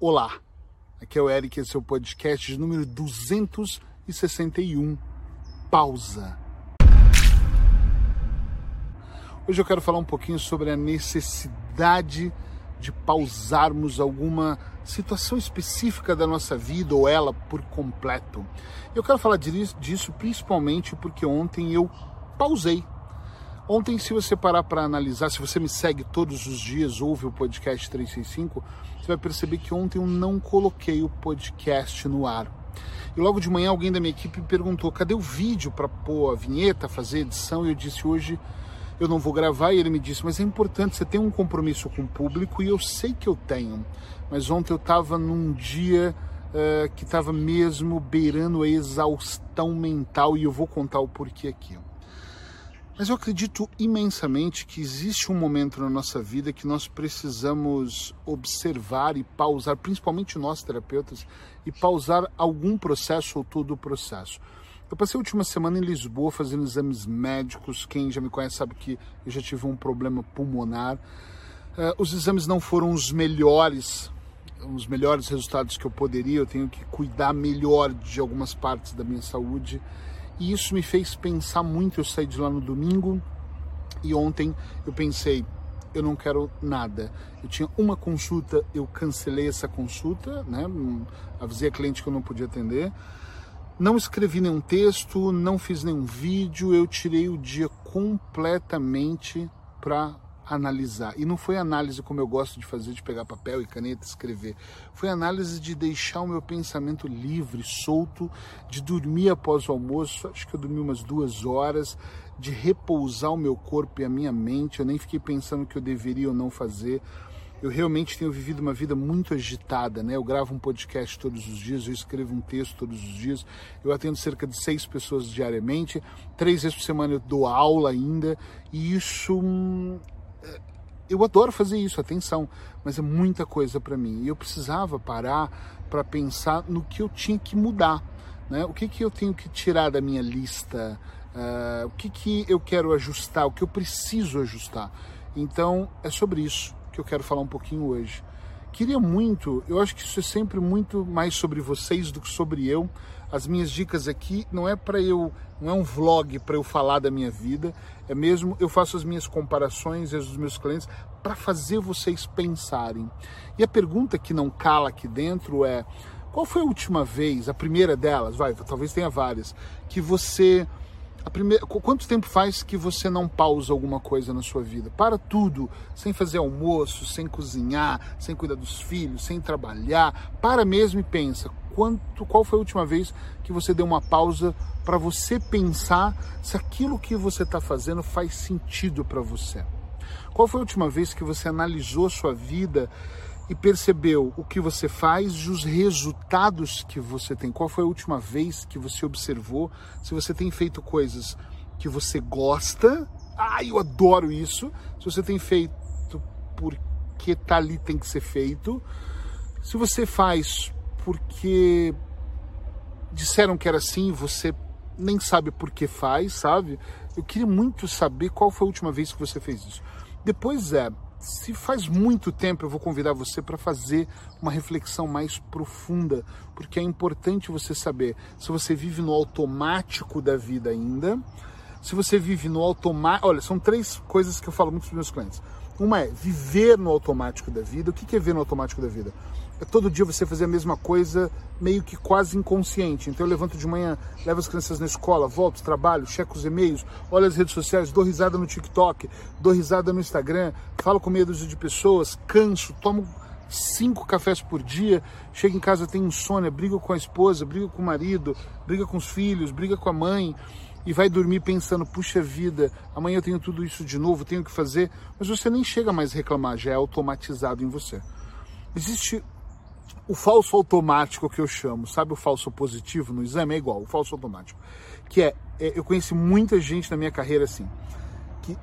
Olá, aqui é o Eric, esse é o podcast número 261, Pausa. Hoje eu quero falar um pouquinho sobre a necessidade de pausarmos alguma situação específica da nossa vida ou ela por completo. Eu quero falar disso principalmente porque ontem eu pausei Ontem, se você parar para analisar, se você me segue todos os dias, ouve o podcast 365, você vai perceber que ontem eu não coloquei o podcast no ar. E logo de manhã alguém da minha equipe perguntou: cadê o vídeo para pôr a vinheta, fazer edição? E eu disse: hoje eu não vou gravar. E ele me disse: mas é importante, você tem um compromisso com o público e eu sei que eu tenho. Mas ontem eu estava num dia uh, que estava mesmo beirando a exaustão mental e eu vou contar o porquê aqui. Mas eu acredito imensamente que existe um momento na nossa vida que nós precisamos observar e pausar, principalmente nós terapeutas, e pausar algum processo ou todo o processo. Eu passei a última semana em Lisboa fazendo exames médicos. Quem já me conhece sabe que eu já tive um problema pulmonar. Uh, os exames não foram os melhores, os melhores resultados que eu poderia. Eu tenho que cuidar melhor de algumas partes da minha saúde. E isso me fez pensar muito. Eu saí de lá no domingo e ontem eu pensei, eu não quero nada. Eu tinha uma consulta, eu cancelei essa consulta, né? Avisei a cliente que eu não podia atender. Não escrevi nenhum texto, não fiz nenhum vídeo, eu tirei o dia completamente para analisar. E não foi análise como eu gosto de fazer, de pegar papel e caneta e escrever. Foi análise de deixar o meu pensamento livre, solto, de dormir após o almoço. Acho que eu dormi umas duas horas, de repousar o meu corpo e a minha mente. Eu nem fiquei pensando o que eu deveria ou não fazer. Eu realmente tenho vivido uma vida muito agitada, né? Eu gravo um podcast todos os dias, eu escrevo um texto todos os dias, eu atendo cerca de seis pessoas diariamente, três vezes por semana eu dou aula ainda, e isso hum, eu adoro fazer isso, atenção, mas é muita coisa para mim. E eu precisava parar para pensar no que eu tinha que mudar, né? O que, que eu tenho que tirar da minha lista, uh, o que, que eu quero ajustar, o que eu preciso ajustar. Então, é sobre isso que eu quero falar um pouquinho hoje. Queria muito, eu acho que isso é sempre muito mais sobre vocês do que sobre eu. As minhas dicas aqui não é para eu, não é um vlog para eu falar da minha vida, é mesmo eu faço as minhas comparações e as dos meus clientes para fazer vocês pensarem. E a pergunta que não cala aqui dentro é: qual foi a última vez, a primeira delas, vai, talvez tenha várias, que você a primeira, quanto tempo faz que você não pausa alguma coisa na sua vida? Para tudo, sem fazer almoço, sem cozinhar, sem cuidar dos filhos, sem trabalhar. Para mesmo e pensa, quanto, qual foi a última vez que você deu uma pausa para você pensar se aquilo que você está fazendo faz sentido para você? Qual foi a última vez que você analisou sua vida e percebeu o que você faz e os resultados que você tem. Qual foi a última vez que você observou se você tem feito coisas que você gosta? Ah, eu adoro isso. Se você tem feito porque tá ali tem que ser feito. Se você faz porque disseram que era assim, você nem sabe por que faz, sabe? Eu queria muito saber qual foi a última vez que você fez isso. Depois é, se faz muito tempo, eu vou convidar você para fazer uma reflexão mais profunda, porque é importante você saber se você vive no automático da vida ainda, se você vive no automático. Olha, são três coisas que eu falo muito para os meus clientes. Uma é viver no automático da vida. O que é viver no automático da vida? É todo dia você fazer a mesma coisa, meio que quase inconsciente. Então eu levanto de manhã, levo as crianças na escola, volto, trabalho, checo os e-mails, olho as redes sociais, dou risada no TikTok, dou risada no Instagram, falo com dúzia de pessoas, canso, tomo cinco cafés por dia, chego em casa, tenho insônia, brigo com a esposa, brigo com o marido, briga com os filhos, briga com a mãe e vai dormir pensando, puxa vida, amanhã eu tenho tudo isso de novo, tenho que fazer, mas você nem chega mais a reclamar, já é automatizado em você. Existe o falso automático que eu chamo, sabe o falso positivo no exame? É igual, o falso automático. Que é, é eu conheci muita gente na minha carreira assim, que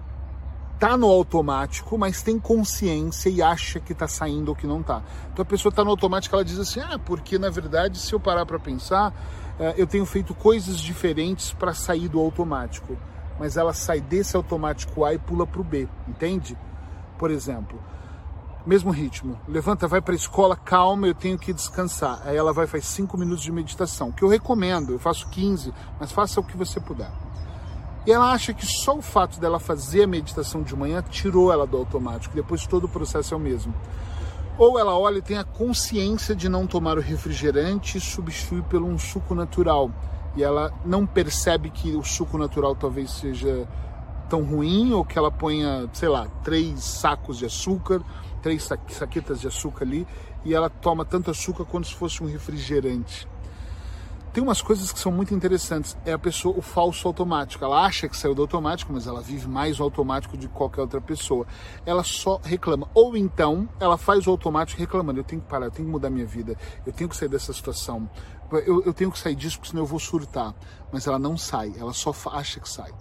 tá no automático, mas tem consciência e acha que tá saindo ou que não tá. Então a pessoa tá no automático, ela diz assim: "Ah, porque na verdade, se eu parar para pensar, eh, eu tenho feito coisas diferentes para sair do automático". Mas ela sai desse automático A e pula pro B, entende? Por exemplo, mesmo ritmo. Levanta, vai para a escola, calma, eu tenho que descansar. Aí ela vai faz 5 minutos de meditação, que eu recomendo, eu faço 15, mas faça o que você puder. E ela acha que só o fato dela fazer a meditação de manhã tirou ela do automático, depois todo o processo é o mesmo. Ou ela olha e tem a consciência de não tomar o refrigerante e substitui pelo um suco natural. E ela não percebe que o suco natural talvez seja tão ruim ou que ela ponha, sei lá, três sacos de açúcar três saquetas de açúcar ali e ela toma tanto açúcar quanto se fosse um refrigerante. Tem umas coisas que são muito interessantes. É a pessoa, o falso automático. Ela acha que saiu do automático, mas ela vive mais o automático de qualquer outra pessoa. Ela só reclama. Ou então, ela faz o automático reclamando: eu tenho que parar, eu tenho que mudar minha vida, eu tenho que sair dessa situação, eu, eu tenho que sair disso, porque senão eu vou surtar. Mas ela não sai, ela só acha que sai.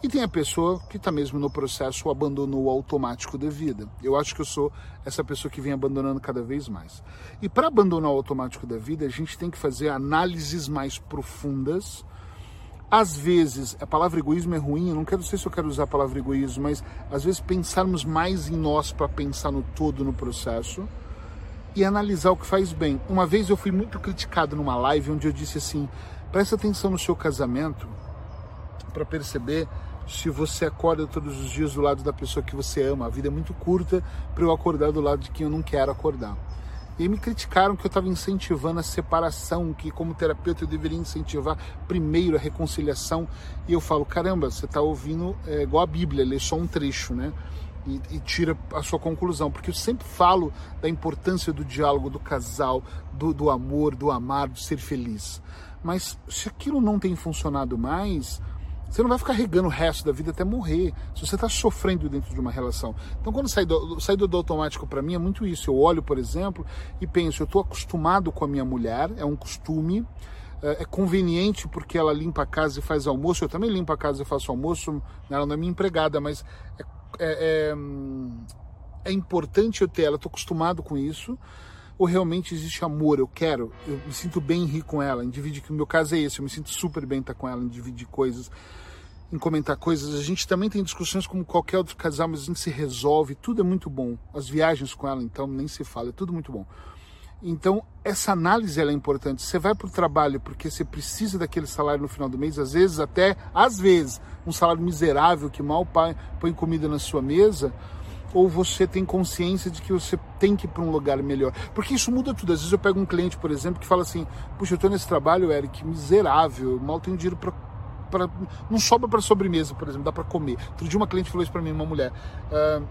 E tem a pessoa que está mesmo no processo abandonou o automático da vida. Eu acho que eu sou essa pessoa que vem abandonando cada vez mais. E para abandonar o automático da vida, a gente tem que fazer análises mais profundas. Às vezes, a palavra egoísmo é ruim, eu não quero sei se eu quero usar a palavra egoísmo, mas às vezes pensarmos mais em nós para pensar no todo no processo e analisar o que faz bem. Uma vez eu fui muito criticado numa live onde eu disse assim: presta atenção no seu casamento para perceber se você acorda todos os dias do lado da pessoa que você ama. A vida é muito curta para eu acordar do lado de quem eu não quero acordar. E me criticaram que eu estava incentivando a separação, que como terapeuta eu deveria incentivar primeiro a reconciliação. E eu falo, caramba, você está ouvindo é, igual a Bíblia, lê só um trecho, né? E, e, tira a sua conclusão, porque eu sempre falo da importância do diálogo, do casal, do, do amor, do amar, do ser feliz. Mas se aquilo não tem funcionado mais, você não vai ficar regando o resto da vida até morrer, se você está sofrendo dentro de uma relação. Então, quando sai do, sai do automático para mim, é muito isso. Eu olho, por exemplo, e penso: eu estou acostumado com a minha mulher, é um costume, é, é conveniente porque ela limpa a casa e faz almoço. Eu também limpo a casa e faço almoço. Ela não é minha empregada, mas é, é, é, é importante eu ter ela. Estou acostumado com isso ou realmente existe amor, eu quero, eu me sinto bem em rir com ela, em dividir, que o meu caso é esse, eu me sinto super bem estar com ela, em dividir coisas, em comentar coisas. A gente também tem discussões como qualquer outro casal, mas a gente se resolve, tudo é muito bom. As viagens com ela, então, nem se fala, é tudo muito bom. Então, essa análise é importante. Você vai para o trabalho porque você precisa daquele salário no final do mês, às vezes até, às vezes, um salário miserável que mal põe comida na sua mesa, ou você tem consciência de que você tem que ir para um lugar melhor? Porque isso muda tudo. Às vezes eu pego um cliente, por exemplo, que fala assim: Puxa, eu estou nesse trabalho, Eric, miserável, mal tenho dinheiro para. Pra... Não sobra para sobremesa, por exemplo, dá para comer. Outro dia uma cliente falou isso para mim, uma mulher. Uh,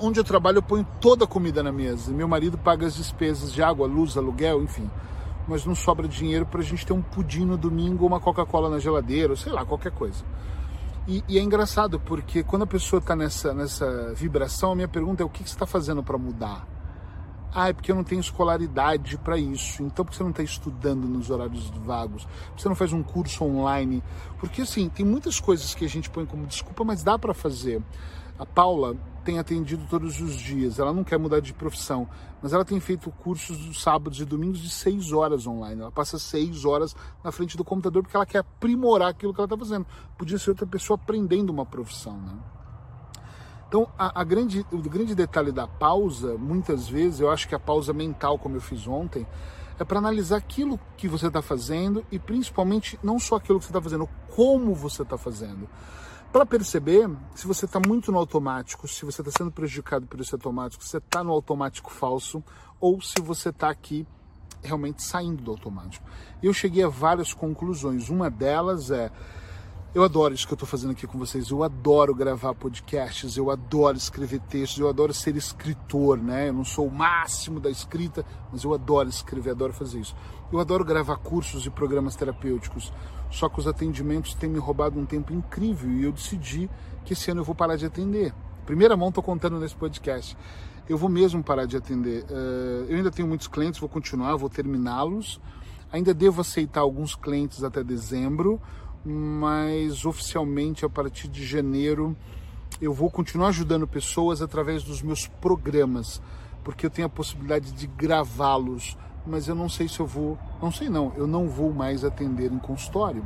onde eu trabalho, eu ponho toda a comida na mesa. Meu marido paga as despesas de água, luz, aluguel, enfim. Mas não sobra dinheiro para a gente ter um pudim no domingo ou uma Coca-Cola na geladeira, ou sei lá, qualquer coisa. E, e, é engraçado, porque quando a pessoa está nessa, nessa vibração, a minha pergunta é o que, que você está fazendo para mudar? Ah, é porque eu não tenho escolaridade para isso. Então, por que você não está estudando nos horários vagos? Por que você não faz um curso online? Porque, assim, tem muitas coisas que a gente põe como desculpa, mas dá para fazer. A Paula tem atendido todos os dias. Ela não quer mudar de profissão, mas ela tem feito cursos dos sábados e domingos de seis horas online. Ela passa seis horas na frente do computador porque ela quer aprimorar aquilo que ela está fazendo. Podia ser outra pessoa aprendendo uma profissão, né? Então, a, a, grande, o grande detalhe da pausa, muitas vezes, eu acho que a pausa mental, como eu fiz ontem, é para analisar aquilo que você está fazendo e principalmente não só aquilo que você está fazendo, como você está fazendo para perceber se você está muito no automático, se você está sendo prejudicado por esse automático, se você está no automático falso ou se você está aqui realmente saindo do automático. Eu cheguei a várias conclusões. Uma delas é eu adoro isso que eu estou fazendo aqui com vocês. Eu adoro gravar podcasts, eu adoro escrever textos, eu adoro ser escritor, né? Eu não sou o máximo da escrita, mas eu adoro escrever, adoro fazer isso. Eu adoro gravar cursos e programas terapêuticos. Só que os atendimentos têm me roubado um tempo incrível e eu decidi que esse ano eu vou parar de atender. Primeira mão estou contando nesse podcast. Eu vou mesmo parar de atender. Uh, eu ainda tenho muitos clientes, vou continuar, vou terminá-los. Ainda devo aceitar alguns clientes até dezembro mas oficialmente a partir de janeiro eu vou continuar ajudando pessoas através dos meus programas, porque eu tenho a possibilidade de gravá-los, mas eu não sei se eu vou, não sei não, eu não vou mais atender em consultório.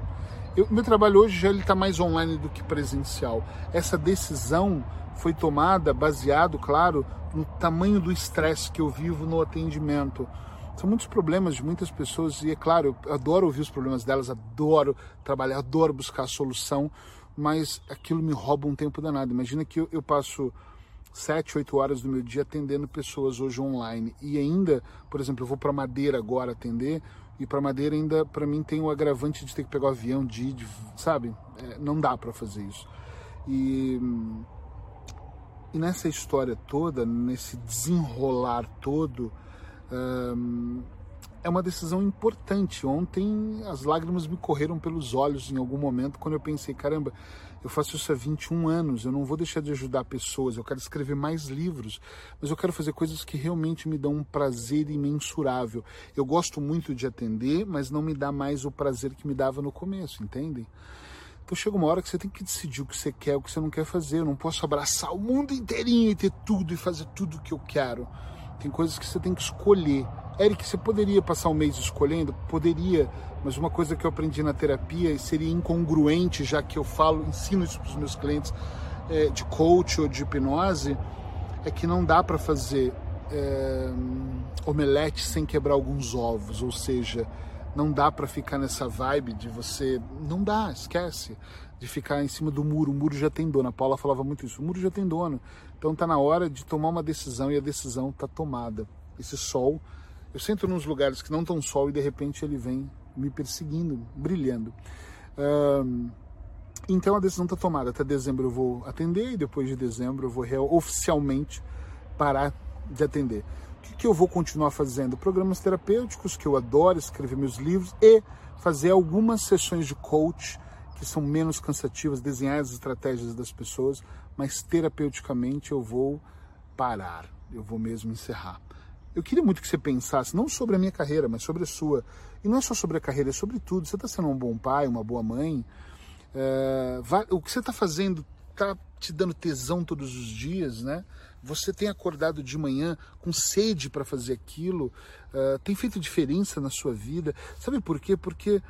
Eu, meu trabalho hoje já está mais online do que presencial. Essa decisão foi tomada baseado, claro, no tamanho do estresse que eu vivo no atendimento. São muitos problemas de muitas pessoas e é claro, eu adoro ouvir os problemas delas, adoro trabalhar, adoro buscar a solução, mas aquilo me rouba um tempo danado. Imagina que eu, eu passo sete, oito horas do meu dia atendendo pessoas hoje online e ainda, por exemplo, eu vou para Madeira agora atender e para Madeira ainda para mim tem o agravante de ter que pegar o avião, de, de sabe? É, não dá para fazer isso. E e nessa história toda, nesse desenrolar todo, é uma decisão importante. Ontem as lágrimas me correram pelos olhos em algum momento quando eu pensei: caramba, eu faço isso há 21 anos, eu não vou deixar de ajudar pessoas, eu quero escrever mais livros, mas eu quero fazer coisas que realmente me dão um prazer imensurável. Eu gosto muito de atender, mas não me dá mais o prazer que me dava no começo, entendem? Então chega uma hora que você tem que decidir o que você quer, o que você não quer fazer. Eu não posso abraçar o mundo inteirinho e ter tudo e fazer tudo o que eu quero. Tem coisas que você tem que escolher. Eric, você poderia passar um mês escolhendo? Poderia, mas uma coisa que eu aprendi na terapia e seria incongruente, já que eu falo, ensino isso para os meus clientes é, de coach ou de hipnose, é que não dá para fazer é, omelete sem quebrar alguns ovos, ou seja, não dá para ficar nessa vibe de você. Não dá, esquece. De ficar em cima do muro. O muro já tem dono. A Paula falava muito isso. O muro já tem dono. Então tá na hora de tomar uma decisão e a decisão tá tomada. Esse sol. Eu sento nos lugares que não estão sol e de repente ele vem me perseguindo, brilhando. Um, então a decisão está tomada. Até dezembro eu vou atender e depois de dezembro eu vou oficialmente parar de atender que, que eu vou continuar fazendo? Programas terapêuticos, que eu adoro, escrever meus livros e fazer algumas sessões de coach que são menos cansativas, desenhar as estratégias das pessoas, mas terapeuticamente eu vou parar, eu vou mesmo encerrar. Eu queria muito que você pensasse, não sobre a minha carreira, mas sobre a sua. E não é só sobre a carreira, é sobre tudo. Você está sendo um bom pai, uma boa mãe. É, o que você está fazendo está te dando tesão todos os dias, né? Você tem acordado de manhã com sede para fazer aquilo, uh, tem feito diferença na sua vida. Sabe por quê? Porque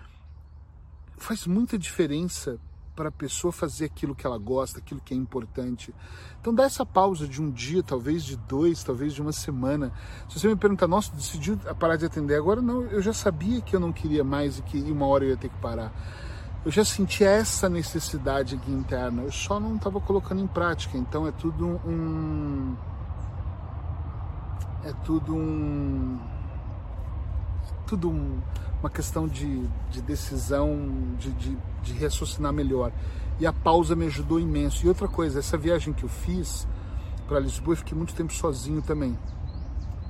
faz muita diferença para a pessoa fazer aquilo que ela gosta, aquilo que é importante. Então dá essa pausa de um dia, talvez de dois, talvez de uma semana. Se você me perguntar, nossa, decidiu parar de atender agora? Não, eu já sabia que eu não queria mais e que uma hora eu ia ter que parar eu já sentia essa necessidade aqui interna, eu só não estava colocando em prática. Então é tudo um. É tudo um. Tudo um, uma questão de, de decisão, de, de, de raciocinar melhor. E a pausa me ajudou imenso. E outra coisa, essa viagem que eu fiz para Lisboa, eu fiquei muito tempo sozinho também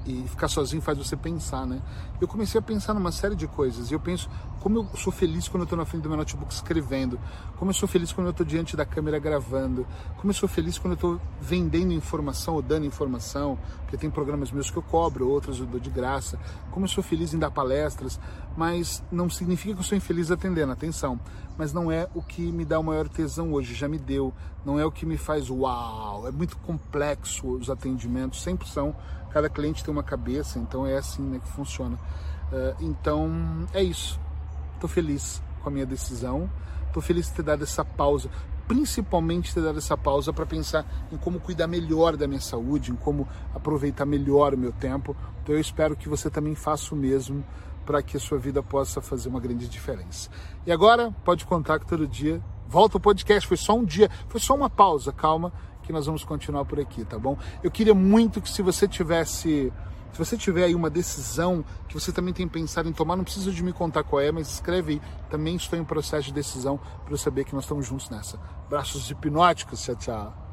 e ficar sozinho faz você pensar, né? Eu comecei a pensar numa série de coisas e eu penso como eu sou feliz quando eu estou na frente do meu notebook escrevendo, como eu sou feliz quando eu estou diante da câmera gravando, como eu sou feliz quando eu estou vendendo informação ou dando informação, porque tem programas meus que eu cobro, outros eu dou de graça, como eu sou feliz em dar palestras, mas não significa que eu sou infeliz atendendo, atenção, mas não é o que me dá o maior tesão hoje, já me deu, não é o que me faz uau, é muito complexo os atendimentos, sempre são cada cliente tem uma cabeça, então é assim né, que funciona. Uh, então é isso. Estou feliz com a minha decisão, estou feliz de ter dado essa pausa, principalmente ter dado essa pausa para pensar em como cuidar melhor da minha saúde, em como aproveitar melhor o meu tempo. Então eu espero que você também faça o mesmo para que a sua vida possa fazer uma grande diferença. E agora, pode contar que todo dia volta o podcast. Foi só um dia, foi só uma pausa, calma, que nós vamos continuar por aqui, tá bom? Eu queria muito que se você tivesse se você tiver aí uma decisão que você também tem pensado em tomar, não precisa de me contar qual é, mas escreve aí. Também estou em processo de decisão para eu saber que nós estamos juntos nessa. Braços hipnóticos, tchau, tchau.